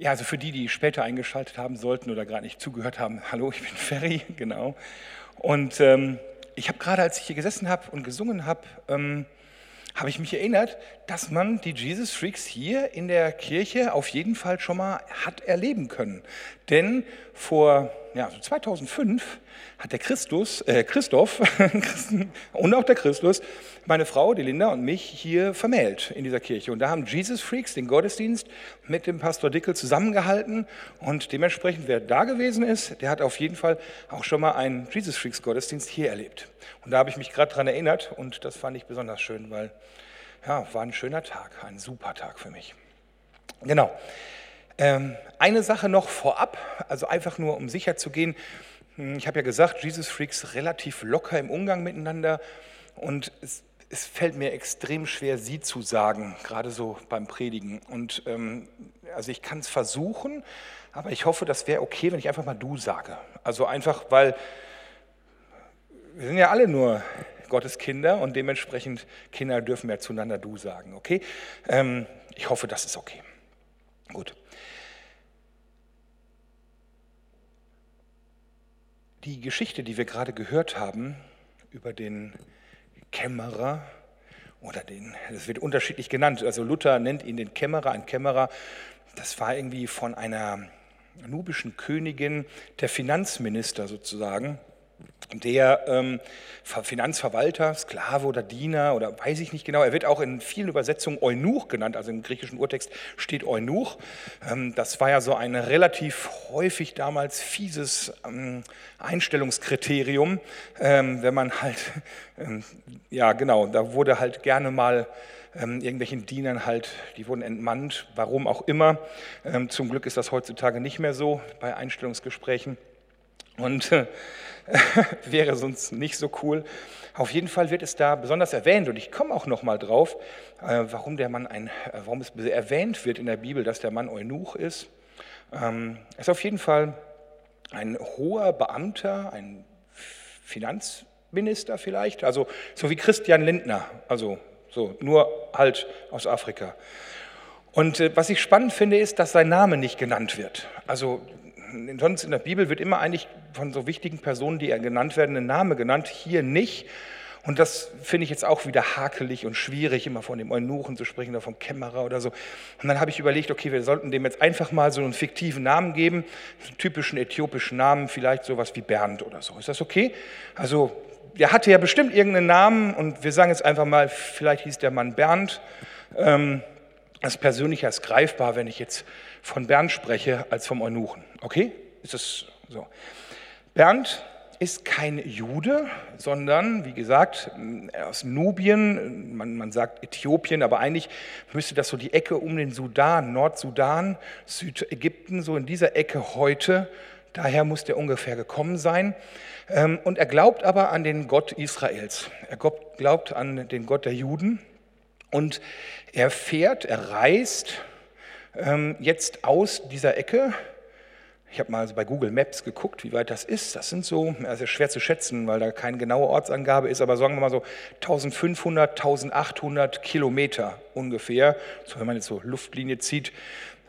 Ja, also für die, die später eingeschaltet haben sollten oder gerade nicht zugehört haben, hallo, ich bin Ferry, genau. Und ähm, ich habe gerade, als ich hier gesessen habe und gesungen habe, ähm, habe ich mich erinnert, dass man die Jesus Freaks hier in der Kirche auf jeden Fall schon mal hat erleben können. Denn vor ja, 2005 hat der Christus, äh, Christoph und auch der Christus meine Frau, die Linda und mich hier vermählt in dieser Kirche. Und da haben Jesus Freaks den Gottesdienst mit dem Pastor Dickel zusammengehalten. Und dementsprechend, wer da gewesen ist, der hat auf jeden Fall auch schon mal einen Jesus Freaks Gottesdienst hier erlebt. Und da habe ich mich gerade dran erinnert und das fand ich besonders schön, weil ja, war ein schöner Tag, ein super Tag für mich. Genau. Ähm, eine Sache noch vorab, also einfach nur um sicher zu gehen. Hm, ich habe ja gesagt, Jesus Freaks relativ locker im Umgang miteinander und es, es, fällt mir extrem schwer, sie zu sagen, gerade so beim Predigen. Und ähm, also ich kann es versuchen, aber ich hoffe, das wäre okay, wenn ich einfach mal du sage. Also einfach, weil wir sind ja alle nur Gottes Kinder und dementsprechend Kinder dürfen ja zueinander du sagen, okay? Ähm, ich hoffe, das ist okay. Gut. Die Geschichte, die wir gerade gehört haben über den Kämmerer oder den, das wird unterschiedlich genannt, also Luther nennt ihn den Kämmerer, ein Kämmerer, das war irgendwie von einer nubischen Königin, der Finanzminister sozusagen der ähm, Finanzverwalter, Sklave oder Diener oder weiß ich nicht genau. Er wird auch in vielen Übersetzungen Eunuch genannt, also im griechischen Urtext steht Eunuch. Ähm, das war ja so ein relativ häufig damals fieses ähm, Einstellungskriterium, ähm, wenn man halt, ähm, ja genau, da wurde halt gerne mal ähm, irgendwelchen Dienern halt, die wurden entmannt, warum auch immer. zum Glück ist das heutzutage nicht mehr so bei Einstellungsgesprächen. Und äh, wäre sonst nicht so cool. Auf jeden Fall wird es da besonders erwähnt und ich komme auch noch mal drauf, äh, warum der Mann ein, äh, warum es erwähnt wird in der Bibel, dass der Mann Eunuch ist. Ähm, ist auf jeden Fall ein hoher Beamter, ein Finanzminister vielleicht, also so wie Christian Lindner, also so nur halt aus Afrika. Und äh, was ich spannend finde, ist, dass sein Name nicht genannt wird. Also sonst in der Bibel wird immer eigentlich von so wichtigen Personen, die genannt werden, ein Name genannt, hier nicht. Und das finde ich jetzt auch wieder hakelig und schwierig, immer von dem Eunuchen zu sprechen oder vom Kämmerer oder so. Und dann habe ich überlegt, okay, wir sollten dem jetzt einfach mal so einen fiktiven Namen geben, einen typischen äthiopischen Namen, vielleicht sowas wie Bernd oder so. Ist das okay? Also, der hatte ja bestimmt irgendeinen Namen und wir sagen jetzt einfach mal, vielleicht hieß der Mann Bernd. Ähm, das ist persönlicher, ist greifbar, wenn ich jetzt von Bernd spreche, als vom Eunuchen. Okay? Ist das so? Bernd ist kein Jude, sondern, wie gesagt, aus Nubien, man, man, sagt Äthiopien, aber eigentlich müsste das so die Ecke um den Sudan, Nordsudan, Südägypten, so in dieser Ecke heute, daher muss der ungefähr gekommen sein. Ähm, und er glaubt aber an den Gott Israels. Er glaubt an den Gott der Juden und er fährt, er reist ähm, jetzt aus dieser Ecke ich habe mal bei Google Maps geguckt, wie weit das ist. Das sind so, also schwer zu schätzen, weil da keine genaue Ortsangabe ist, aber sagen wir mal so 1500, 1800 Kilometer ungefähr. So, wenn man jetzt so Luftlinie zieht,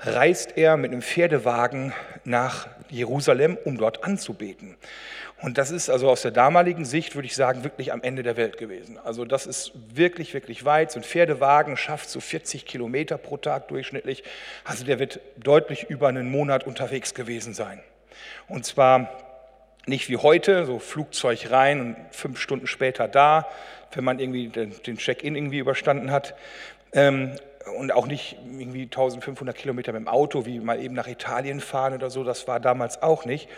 reist er mit einem Pferdewagen nach Jerusalem, um dort anzubeten. Und das ist also aus der damaligen Sicht, würde ich sagen, wirklich am Ende der Welt gewesen. Also das ist wirklich, wirklich weit. So ein Pferdewagen schafft so 40 Kilometer pro Tag durchschnittlich. Also der wird deutlich über einen Monat unterwegs gewesen sein. Und zwar nicht wie heute, so Flugzeug rein und fünf Stunden später da, wenn man irgendwie den Check-in irgendwie überstanden hat. Ähm, und auch nicht irgendwie 1500 Kilometer mit dem Auto, wie mal eben nach Italien fahren oder so, das war damals auch nicht,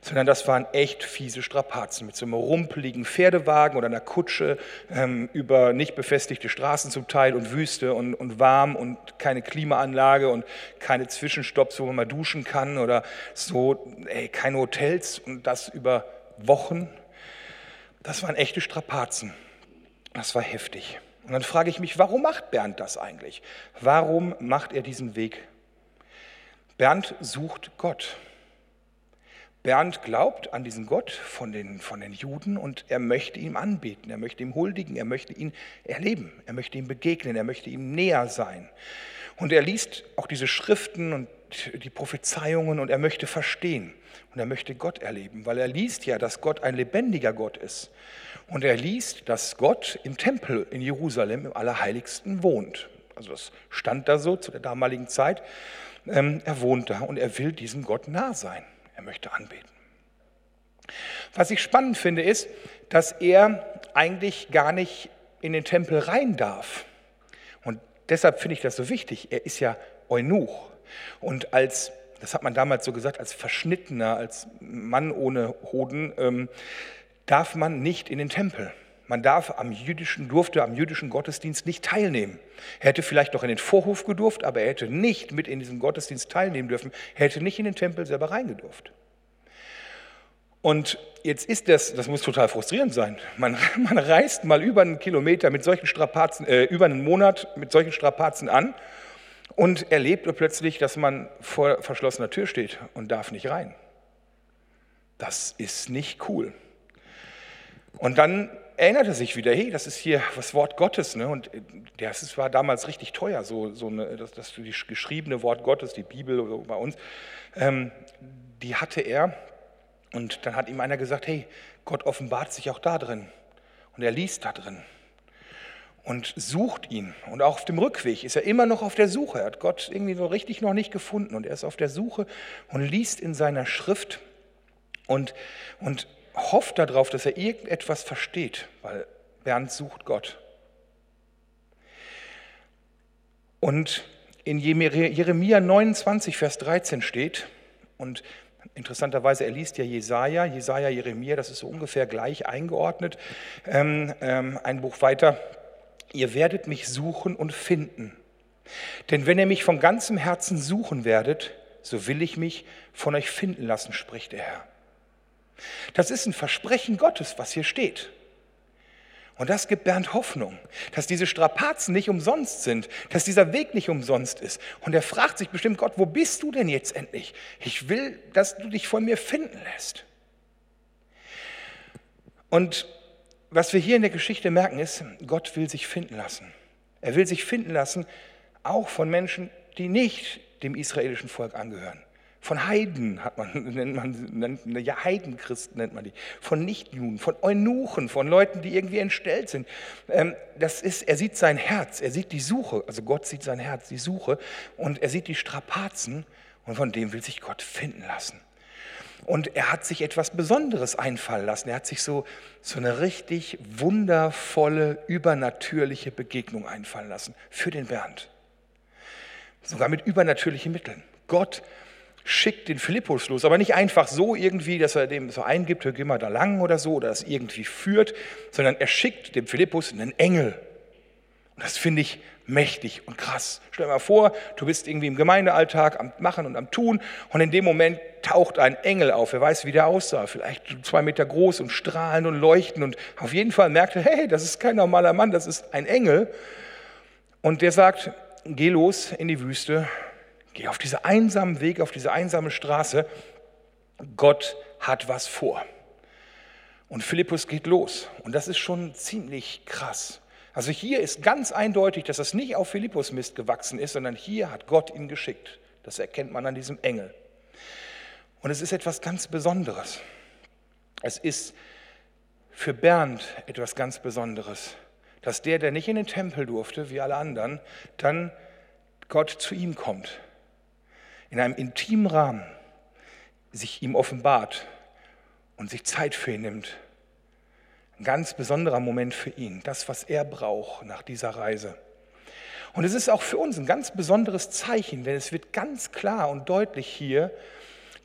sondern das waren echt fiese Strapazen mit so einem rumpeligen Pferdewagen oder einer Kutsche ähm, über nicht befestigte Straßen zum Teil und Wüste und, und warm und keine Klimaanlage und keine Zwischenstopps, wo man mal duschen kann oder so, ey, keine Hotels und das über Wochen. Das waren echte Strapazen. Das war heftig. Und dann frage ich mich, warum macht Bernd das eigentlich? Warum macht er diesen Weg? Bernd sucht Gott. Bernd glaubt an diesen Gott von den, von den Juden und er möchte ihm anbeten, er möchte ihm huldigen, er möchte ihn erleben, er möchte ihm begegnen, er möchte ihm näher sein. Und er liest auch diese Schriften und die Prophezeiungen und er möchte verstehen und er möchte Gott erleben, weil er liest ja, dass Gott ein lebendiger Gott ist. Und er liest, dass Gott im Tempel in Jerusalem im Allerheiligsten wohnt. Also das stand da so zu der damaligen Zeit. Ähm, er wohnt da und er will diesem Gott nah sein. Er möchte anbeten. Was ich spannend finde, ist, dass er eigentlich gar nicht in den Tempel rein darf. Und deshalb finde ich das so wichtig. Er ist ja Eunuch. Und als, das hat man damals so gesagt, als Verschnittener, als Mann ohne Hoden, ähm, darf man nicht in den Tempel. Man darf am jüdischen, durfte am jüdischen Gottesdienst nicht teilnehmen. Er hätte vielleicht noch in den Vorhof gedurft, aber er hätte nicht mit in diesem Gottesdienst teilnehmen dürfen. Er hätte nicht in den Tempel selber reingedurft. Und jetzt ist das, das muss total frustrierend sein. Man, man reist mal über einen Kilometer mit solchen Strapazen, äh, über einen Monat mit solchen Strapazen an und erlebt plötzlich, dass man vor verschlossener Tür steht und darf nicht rein. Das ist nicht cool. Und dann erinnert er sich wieder, hey, das ist hier das Wort Gottes. Ne? Und das war damals richtig teuer, so, so eine, das, das die geschriebene Wort Gottes, die Bibel bei uns, ähm, die hatte er. Und dann hat ihm einer gesagt, hey, Gott offenbart sich auch da drin. Und er liest da drin und sucht ihn. Und auch auf dem Rückweg ist er immer noch auf der Suche. Er hat Gott irgendwie so richtig noch nicht gefunden und er ist auf der Suche und liest in seiner Schrift und, und hofft darauf, dass er irgendetwas versteht, weil Bernd sucht Gott. Und in Jeremia 29, Vers 13 steht, und Interessanterweise, er liest ja Jesaja, Jesaja, Jeremia, das ist so ungefähr gleich eingeordnet. Ähm, ähm, ein Buch weiter, ihr werdet mich suchen und finden. Denn wenn ihr mich von ganzem Herzen suchen werdet, so will ich mich von euch finden lassen, spricht der Herr. Das ist ein Versprechen Gottes, was hier steht. Und das gibt Bernd Hoffnung, dass diese Strapazen nicht umsonst sind, dass dieser Weg nicht umsonst ist. Und er fragt sich bestimmt, Gott, wo bist du denn jetzt endlich? Ich will, dass du dich von mir finden lässt. Und was wir hier in der Geschichte merken, ist, Gott will sich finden lassen. Er will sich finden lassen, auch von Menschen, die nicht dem israelischen Volk angehören. Von Heiden hat man, nennt man, ja, Heidenchristen nennt man die. Von Nichtjuden, von Eunuchen, von Leuten, die irgendwie entstellt sind. Ähm, das ist, er sieht sein Herz, er sieht die Suche, also Gott sieht sein Herz, die Suche und er sieht die Strapazen und von dem will sich Gott finden lassen. Und er hat sich etwas Besonderes einfallen lassen. Er hat sich so, so eine richtig wundervolle, übernatürliche Begegnung einfallen lassen für den Bernd. Sogar mit übernatürlichen Mitteln. Gott schickt den Philippus los, aber nicht einfach so irgendwie, dass er dem so eingibt, geh mal da lang oder so, oder das irgendwie führt, sondern er schickt dem Philippus einen Engel. Und das finde ich mächtig und krass. Stell dir mal vor, du bist irgendwie im Gemeindealltag am Machen und am Tun und in dem Moment taucht ein Engel auf. Wer weiß, wie der aussah. Vielleicht zwei Meter groß und strahlend und leuchtend und auf jeden Fall merkt er, hey, das ist kein normaler Mann, das ist ein Engel. Und der sagt, geh los in die Wüste, geh auf diese einsamen Weg, auf diese einsame Straße. Gott hat was vor. Und Philippus geht los. Und das ist schon ziemlich krass. Also hier ist ganz eindeutig, dass das nicht auf Philippus Mist gewachsen ist, sondern hier hat Gott ihn geschickt. Das erkennt man an diesem Engel. Und es ist etwas ganz Besonderes. Es ist für Bernd etwas ganz Besonderes, dass der, der nicht in den Tempel durfte, wie alle anderen, dann Gott zu ihm kommt, in einem intimen Rahmen sich ihm offenbart und sich Zeit für ihn nimmt ganz besonderer Moment für ihn, das, was er braucht nach dieser Reise. Und es ist auch für uns ein ganz besonderes Zeichen, denn es wird ganz klar und deutlich hier,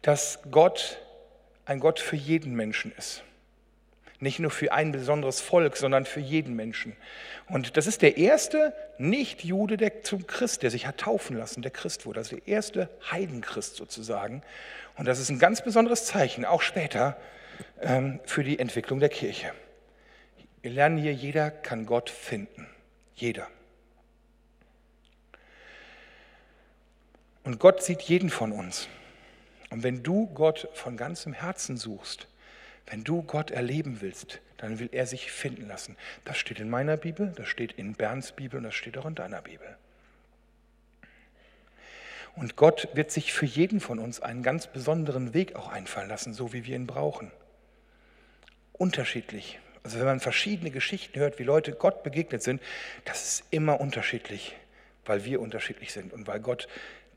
dass Gott ein Gott für jeden Menschen ist. Nicht nur für ein besonderes Volk, sondern für jeden Menschen. Und das ist der erste Nicht-Jude der zum Christ, der sich hat taufen lassen, der Christ wurde. Also der erste Heidenchrist sozusagen. Und das ist ein ganz besonderes Zeichen, auch später ähm, für die Entwicklung der Kirche. Wir lernen hier, jeder kann Gott finden. Jeder. Und Gott sieht jeden von uns. Und wenn du Gott von ganzem Herzen suchst, wenn du Gott erleben willst, dann will er sich finden lassen. Das steht in meiner Bibel, das steht in Bernds Bibel und das steht auch in deiner Bibel. Und Gott wird sich für jeden von uns einen ganz besonderen Weg auch einfallen lassen, so wie wir ihn brauchen. Unterschiedlich. Also wenn man verschiedene Geschichten hört, wie Leute Gott begegnet sind, das ist immer unterschiedlich, weil wir unterschiedlich sind und weil Gott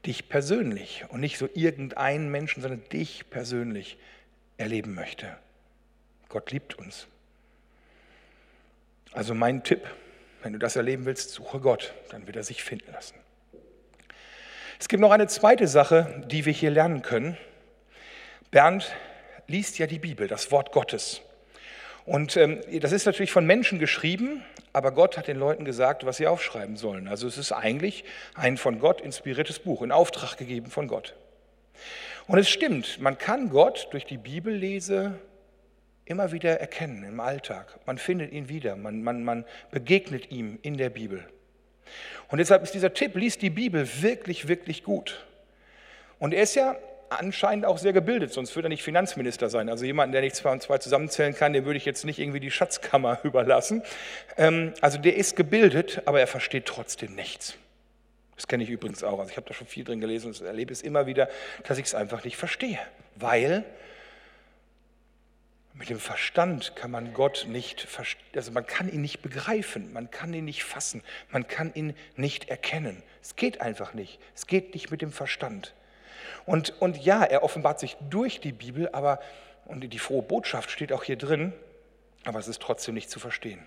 dich persönlich und nicht so irgendeinen Menschen, sondern dich persönlich erleben möchte. Gott liebt uns. Also mein Tipp, wenn du das erleben willst, suche Gott, dann wird er sich finden lassen. Es gibt noch eine zweite Sache, die wir hier lernen können. Bernd liest ja die Bibel, das Wort Gottes. Und ähm, das ist natürlich von Menschen geschrieben, aber Gott hat den Leuten gesagt, was sie aufschreiben sollen. Also es ist eigentlich ein von Gott inspiriertes Buch, in Auftrag gegeben von Gott. Und es stimmt, man kann Gott durch die Bibellese immer wieder erkennen im Alltag. Man findet ihn wieder, man, man, man begegnet ihm in der Bibel. Und deshalb ist dieser Tipp, liest die Bibel wirklich, wirklich gut. Und er ist ja anscheinend auch sehr gebildet, sonst würde er nicht Finanzminister sein. Also jemanden, der nicht zwei und zwei zusammenzählen kann, dem würde ich jetzt nicht irgendwie die Schatzkammer überlassen. Ähm, also der ist gebildet, aber er versteht trotzdem nichts. Das kenne ich übrigens auch. Also ich habe da schon viel drin gelesen und erlebe es immer wieder, dass ich es einfach nicht verstehe, weil mit dem Verstand kann man Gott nicht, also man kann ihn nicht begreifen, man kann ihn nicht fassen, man kann ihn nicht erkennen. Es geht einfach nicht. Es geht nicht mit dem Verstand. Und, und ja, er offenbart sich durch die Bibel, aber, und die frohe Botschaft steht auch hier drin, aber es ist trotzdem nicht zu verstehen.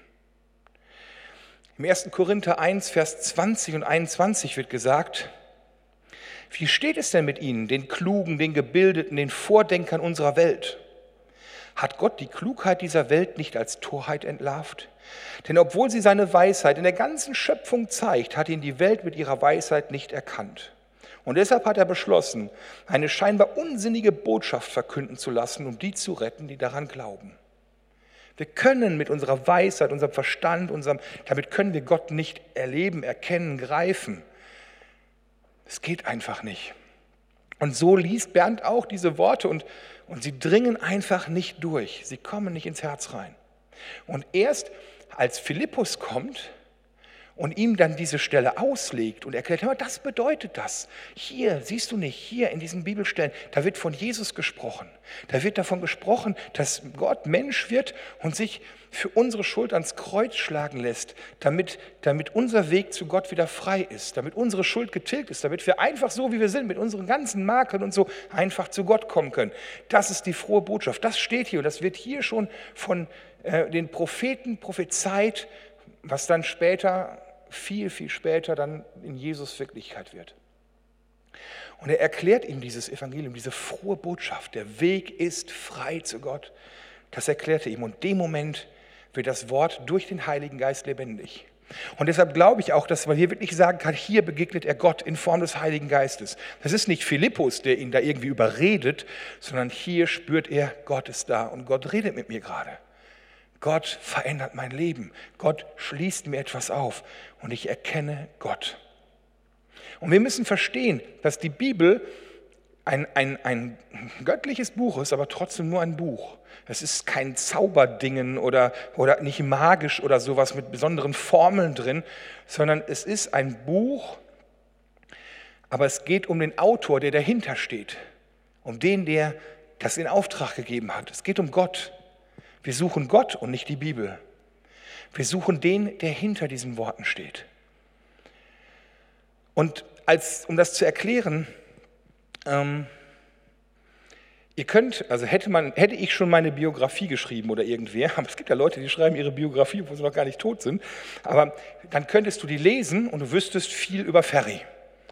Im 1. Korinther 1, Vers 20 und 21 wird gesagt, wie steht es denn mit Ihnen, den Klugen, den Gebildeten, den Vordenkern unserer Welt? Hat Gott die Klugheit dieser Welt nicht als Torheit entlarvt? Denn obwohl sie seine Weisheit in der ganzen Schöpfung zeigt, hat ihn die Welt mit ihrer Weisheit nicht erkannt. Und deshalb hat er beschlossen, eine scheinbar unsinnige Botschaft verkünden zu lassen, um die zu retten, die daran glauben. Wir können mit unserer Weisheit, unserem Verstand, unserem, damit können wir Gott nicht erleben, erkennen, greifen. Es geht einfach nicht. Und so liest Bernd auch diese Worte und und sie dringen einfach nicht durch. Sie kommen nicht ins Herz rein. Und erst als Philippus kommt und ihm dann diese Stelle auslegt und erklärt, hör, das bedeutet das. Hier, siehst du nicht, hier in diesen Bibelstellen, da wird von Jesus gesprochen. Da wird davon gesprochen, dass Gott Mensch wird und sich für unsere Schuld ans Kreuz schlagen lässt, damit, damit unser Weg zu Gott wieder frei ist, damit unsere Schuld getilgt ist, damit wir einfach so, wie wir sind, mit unseren ganzen Makeln und so einfach zu Gott kommen können. Das ist die frohe Botschaft. Das steht hier und das wird hier schon von äh, den Propheten prophezeit, was dann später viel, viel später dann in Jesus Wirklichkeit wird. Und er erklärt ihm dieses Evangelium, diese frohe Botschaft, der Weg ist frei zu Gott. Das erklärte ihm. Und in dem Moment wird das Wort durch den Heiligen Geist lebendig. Und deshalb glaube ich auch, dass man hier wirklich sagen kann, hier begegnet er Gott in Form des Heiligen Geistes. Das ist nicht Philippus, der ihn da irgendwie überredet, sondern hier spürt er, Gott ist da und Gott redet mit mir gerade. Gott verändert mein Leben. Gott schließt mir etwas auf und ich erkenne Gott. Und wir müssen verstehen, dass die Bibel ein, ein, ein göttliches Buch ist, aber trotzdem nur ein Buch. Es ist kein Zauberdingen oder, oder nicht magisch oder sowas mit besonderen Formeln drin, sondern es ist ein Buch, aber es geht um den Autor, der dahinter steht, um den, der das in Auftrag gegeben hat. Es geht um Gott. Wir suchen Gott und nicht die Bibel. Wir suchen den, der hinter diesen Worten steht. Und als, um das zu erklären, ähm, ihr könnt, also hätte, man, hätte ich schon meine Biografie geschrieben oder irgendwer, aber es gibt ja Leute, die schreiben ihre Biografie, obwohl sie noch gar nicht tot sind, aber dann könntest du die lesen und du wüsstest viel über Ferry.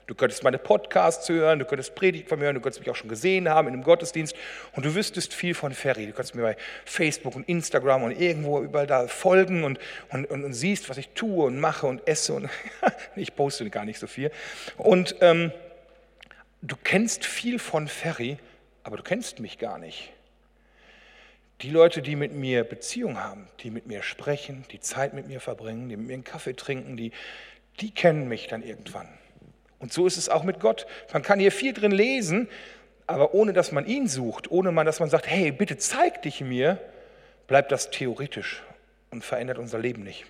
Du könntest meine Podcasts hören, du könntest Predigt von mir hören, du könntest mich auch schon gesehen haben in einem Gottesdienst und du wüsstest viel von Ferry. Du kannst mir bei Facebook und Instagram und irgendwo überall da folgen und, und, und, und siehst, was ich tue und mache und esse und ich poste gar nicht so viel. Und ähm, du kennst viel von Ferry, aber du kennst mich gar nicht. Die Leute, die mit mir Beziehung haben, die mit mir sprechen, die Zeit mit mir verbringen, die mit mir einen Kaffee trinken, die, die kennen mich dann irgendwann. Und so ist es auch mit Gott. Man kann hier viel drin lesen, aber ohne dass man ihn sucht, ohne dass man sagt, hey, bitte zeig dich mir, bleibt das theoretisch und verändert unser Leben nicht.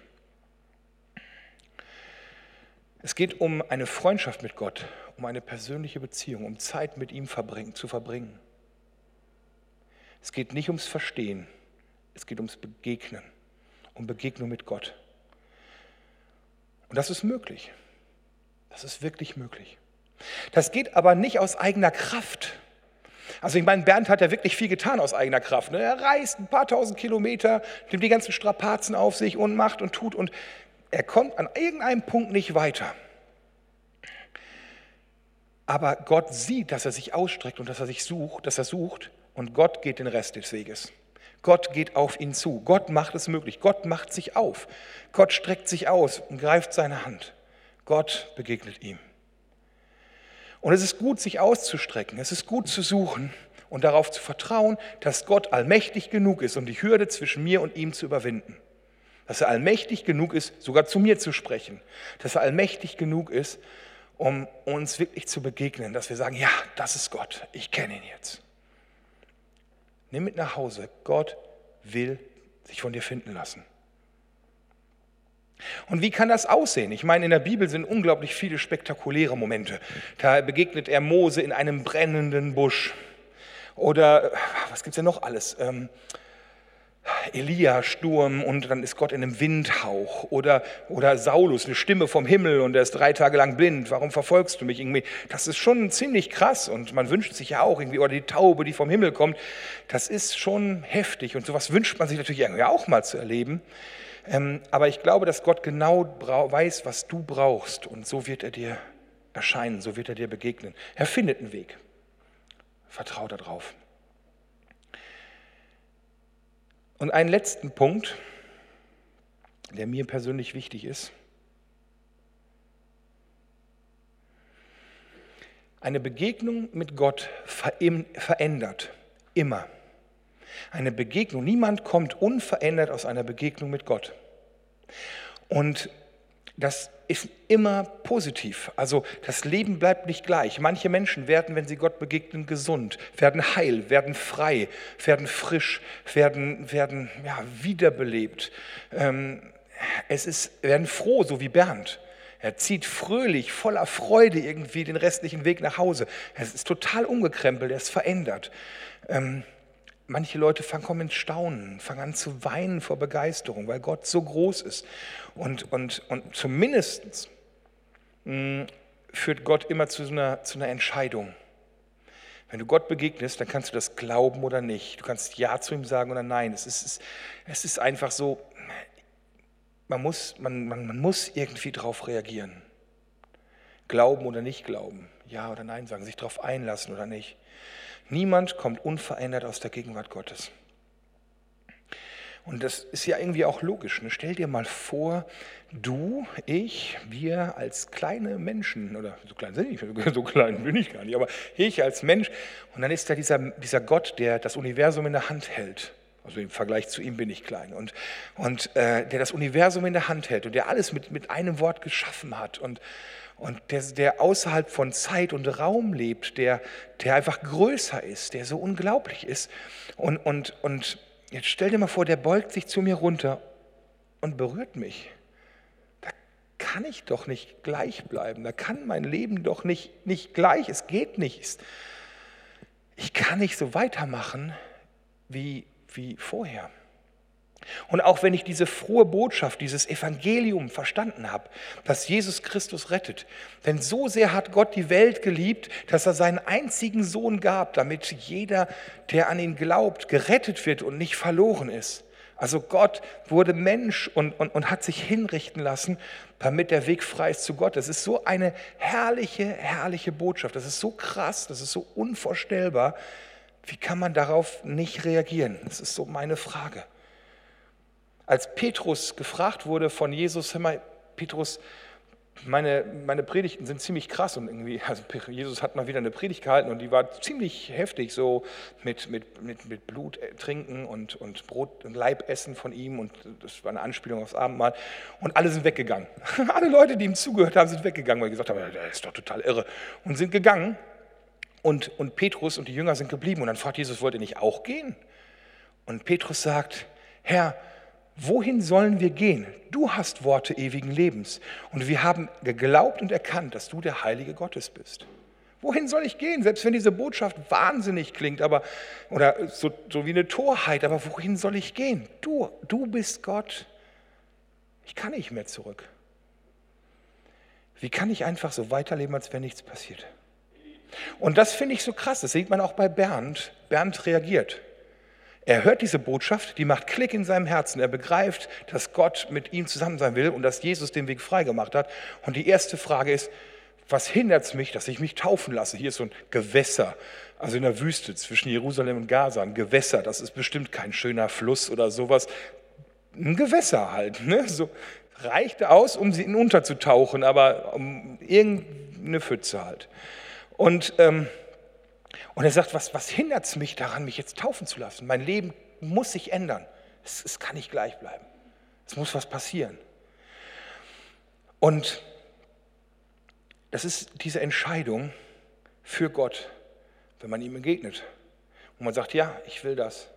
Es geht um eine Freundschaft mit Gott um eine persönliche Beziehung, um Zeit mit ihm zu verbringen. Es geht nicht ums Verstehen, es geht ums Begegnen, um Begegnung mit Gott. Und das ist möglich. Das ist wirklich möglich. Das geht aber nicht aus eigener Kraft. Also ich meine, Bernd hat ja wirklich viel getan aus eigener Kraft. Ne? Er reist ein paar tausend Kilometer, nimmt die ganzen Strapazen auf sich und macht und tut und er kommt an irgendeinem Punkt nicht weiter. Aber Gott sieht, dass er sich ausstreckt und dass er sich sucht, dass er sucht und Gott geht den Rest des Weges. Gott geht auf ihn zu. Gott macht es möglich. Gott macht sich auf. Gott streckt sich aus und greift seine Hand. Gott begegnet ihm. Und es ist gut, sich auszustrecken. Es ist gut zu suchen und darauf zu vertrauen, dass Gott allmächtig genug ist, um die Hürde zwischen mir und ihm zu überwinden. Dass er allmächtig genug ist, sogar zu mir zu sprechen. Dass er allmächtig genug ist, um uns wirklich zu begegnen. Dass wir sagen, ja, das ist Gott. Ich kenne ihn jetzt. Nimm mit nach Hause. Gott will sich von dir finden lassen. Und wie kann das aussehen? Ich meine, in der Bibel sind unglaublich viele spektakuläre Momente. Da begegnet er Mose in einem brennenden Busch. Oder was gibt es denn noch alles? Ähm, Elia Sturm und dann ist Gott in einem Windhauch oder, oder Saulus, eine Stimme vom Himmel und er ist drei Tage lang blind. Warum verfolgst du mich irgendwie? Das ist schon ziemlich krass und man wünscht sich ja auch irgendwie, oder die Taube, die vom Himmel kommt. Das ist schon heftig und sowas wünscht man sich natürlich irgendwie auch mal zu erleben. Ähm, aber ich glaube, dass Gott genau weiß, was du brauchst und so wird er dir erscheinen, so wird er dir begegnen. Er findet einen Weg. Vertrau darauf. Und einen letzten Punkt, der mir persönlich wichtig ist. Eine Begegnung mit Gott verändert immer. Eine Begegnung, niemand kommt unverändert aus einer Begegnung mit Gott. Und das ist immer positiv. Also das Leben bleibt nicht gleich. Manche Menschen werden, wenn sie Gott begegnen, gesund, werden heil, werden frei, werden frisch, werden, werden ja, wiederbelebt. Ähm, es ist, werden froh, so wie Bernd. Er zieht fröhlich, voller Freude irgendwie den restlichen Weg nach Hause. Es ist total umgekrempelt, er ist verändert. Manche Leute fangen kommen ins Staunen, fangen an zu weinen vor Begeisterung, weil Gott so groß ist. Und, und, und zumindest mh, hm, führt Gott immer zu einer, zu einer Entscheidung. Wenn du Gott begegnest, dann kannst du das glauben oder nicht. Du kannst Ja zu ihm sagen oder Nein. Es ist, es ist einfach so, man muss, man, man, man muss irgendwie darauf reagieren. Glauben oder nicht glauben. Ja oder Nein sagen, sich darauf einlassen oder nicht. Niemand kommt unverändert aus der Gegenwart Gottes. Und das ist ja irgendwie auch logisch. Ne? Stell dir mal vor, du, ich, wir als kleine Menschen, oder so klein sind ich, so klein bin ich gar nicht, aber ich als Mensch, und dann ist da dieser, dieser Gott, der das Universum in der Hand hält. Also im Vergleich zu ihm bin ich klein. Und, und äh, der das Universum in der Hand hält und der alles mit, mit einem Wort geschaffen hat. Und, und der, der außerhalb von Zeit und Raum lebt, der, der einfach größer ist, der so unglaublich ist. Und, und, und jetzt stell dir mal vor, der beugt sich zu mir runter und berührt mich. Da kann ich doch nicht gleich bleiben. Da kann mein Leben doch nicht, nicht gleich. Es geht nicht. Ich kann nicht so weitermachen wie, wie vorher. Und auch wenn ich diese frohe Botschaft, dieses Evangelium verstanden habe, dass Jesus Christus rettet, denn so sehr hat Gott die Welt geliebt, dass er seinen einzigen Sohn gab, damit jeder, der an ihn glaubt, gerettet wird und nicht verloren ist. Also Gott wurde Mensch und, und, und hat sich hinrichten lassen, damit der Weg frei ist zu Gott. Das ist so eine herrliche, herrliche Botschaft. Das ist so krass, das ist so unvorstellbar. Wie kann man darauf nicht reagieren? Das ist so meine Frage. Als Petrus gefragt wurde von Jesus, hör mal, Petrus, meine, meine Predigten sind ziemlich krass und irgendwie, also Jesus hat mal wieder eine Predigt gehalten und die war ziemlich heftig, so mit, mit, mit, mit Blut trinken und, und Brot und Leib essen von ihm und das war eine Anspielung aufs Abendmahl und alle sind weggegangen. alle Leute, die ihm zugehört haben, sind weggegangen, weil sie gesagt haben, der ist doch total irre und sind gegangen und, und Petrus und die Jünger sind geblieben und dann fragt Jesus, wollt ihr nicht auch gehen? Und Petrus sagt, Herr, wohin sollen wir gehen? Du hast Worte ewigen Lebens. Und wir haben geglaubt und erkannt, dass du der Heilige Gottes bist. Wohin soll ich gehen? Selbst wenn diese Botschaft wahnsinnig klingt, aber, oder so, so wie eine Torheit, aber wohin soll ich gehen? Du, du bist Gott. Ich kann nicht mehr zurück. Wie kann ich einfach so weiterleben, als wenn nichts passiert? Und das finde ich so krass. Das sieht man auch bei Bernd. Bernd reagiert. Er hört diese Botschaft, die macht Klick in seinem Herzen. Er begreift, dass Gott mit ihm zusammen sein will und dass Jesus den Weg freigemacht hat. Und die erste Frage ist, was hindert es mich, dass ich mich taufen lasse? Hier ist so ein Gewässer, also in der Wüste zwischen Jerusalem und Gaza, ein Gewässer. Das ist bestimmt kein schöner Fluss oder sowas. Ein Gewässer halt. Ne? So, reichte aus, um sie unterzutauchen, aber um irgendeine Pfütze halt. Und, ähm, und er sagt, was, was hindert es mich daran, mich jetzt taufen zu lassen? Mein Leben muss sich ändern. Es, es kann nicht gleich bleiben. Es muss was passieren. Und das ist diese Entscheidung für Gott, wenn man ihm begegnet. Und man sagt, ja, ich will das.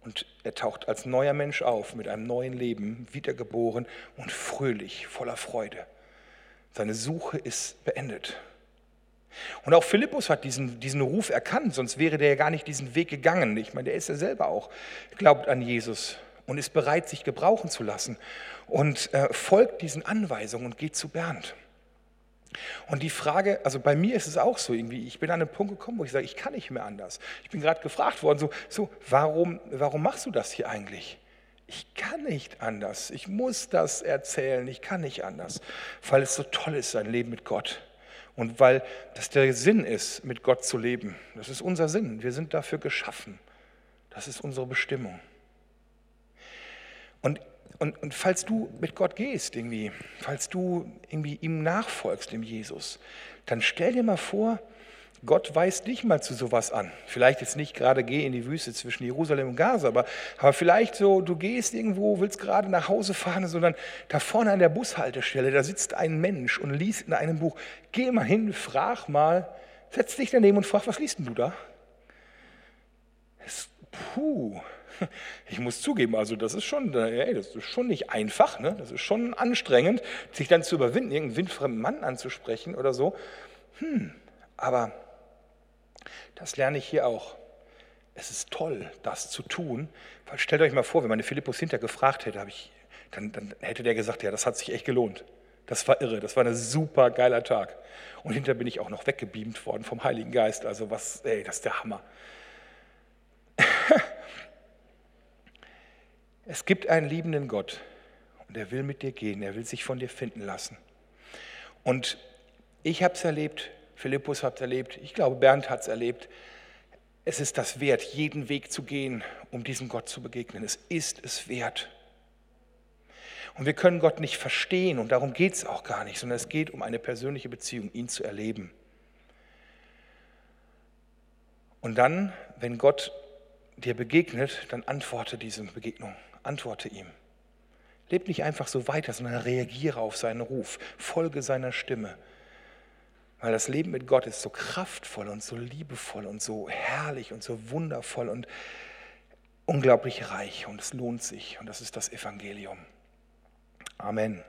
Und er taucht als neuer Mensch auf, mit einem neuen Leben, wiedergeboren und fröhlich, voller Freude. Seine Suche ist beendet. Und auch Philippus hat diesen, diesen Ruf erkannt, sonst wäre der ja gar nicht diesen Weg gegangen. Ich meine, der ist ja selber auch, glaubt an Jesus und ist bereit, sich gebrauchen zu lassen und äh, folgt diesen Anweisungen und geht zu Bernd. Und die Frage, also bei mir ist es auch so irgendwie, ich bin an einen Punkt gekommen, wo ich sage, ich kann nicht mehr anders. Ich bin gerade gefragt worden, so, so warum, warum machst du das hier eigentlich? Ich kann nicht anders. Ich muss das erzählen. Ich kann nicht anders, weil es so toll ist, sein Leben mit Gott. Und weil das der Sinn ist, mit Gott zu leben. Das ist unser Sinn. Wir sind dafür geschaffen. Das ist unsere Bestimmung. Und und, und falls du mit Gott gehst, irgendwie, falls du irgendwie ihm nachfolgst, dem Jesus, dann stell dir mal vor, Gott weist dich mal zu sowas an. Vielleicht jetzt nicht gerade geh in die Wüste zwischen Jerusalem und Gaza, aber, aber vielleicht so, du gehst irgendwo, willst gerade nach Hause fahren, sondern da vorne an der Bushaltestelle, da sitzt ein Mensch und liest in einem Buch. Geh mal hin, frag mal, setz dich daneben und frag, was liest denn du da? Das, puh, ich muss zugeben, also das ist schon, ey, das ist schon nicht einfach, ne? das ist schon anstrengend, sich dann zu überwinden, irgendeinen windfremden Mann anzusprechen oder so. Hm, aber das lerne ich hier auch. Es ist toll, das zu tun, stellt euch mal vor, wenn meine Philippus hinter gefragt hätte, ich, dann, dann hätte der gesagt, ja, das hat sich echt gelohnt. Das war irre, das war ein super geiler Tag. Und hinterher bin ich auch noch weggebeamt worden vom Heiligen Geist. Also was, ey, das ist der Hammer. Es gibt einen liebenden Gott und er will mit dir gehen, er will sich von dir finden lassen. Und ich habe es erlebt, Philippus hat es erlebt, ich glaube, Bernd hat es erlebt. Es ist das wert, jeden Weg zu gehen, um diesem Gott zu begegnen. Es ist es wert. Und wir können Gott nicht verstehen und darum geht es auch gar nicht, sondern es geht um eine persönliche Beziehung, ihn zu erleben. Und dann, wenn Gott dir begegnet, dann antworte diese Begegnung antworte ihm. Leb nicht einfach so weiter, sondern reagiere auf seinen Ruf, folge seiner Stimme. Weil das Leben mit Gott ist so kraftvoll und so liebevoll und so herrlich und so wundervoll und unglaublich reich und es lohnt sich und das ist das Evangelium. Amen.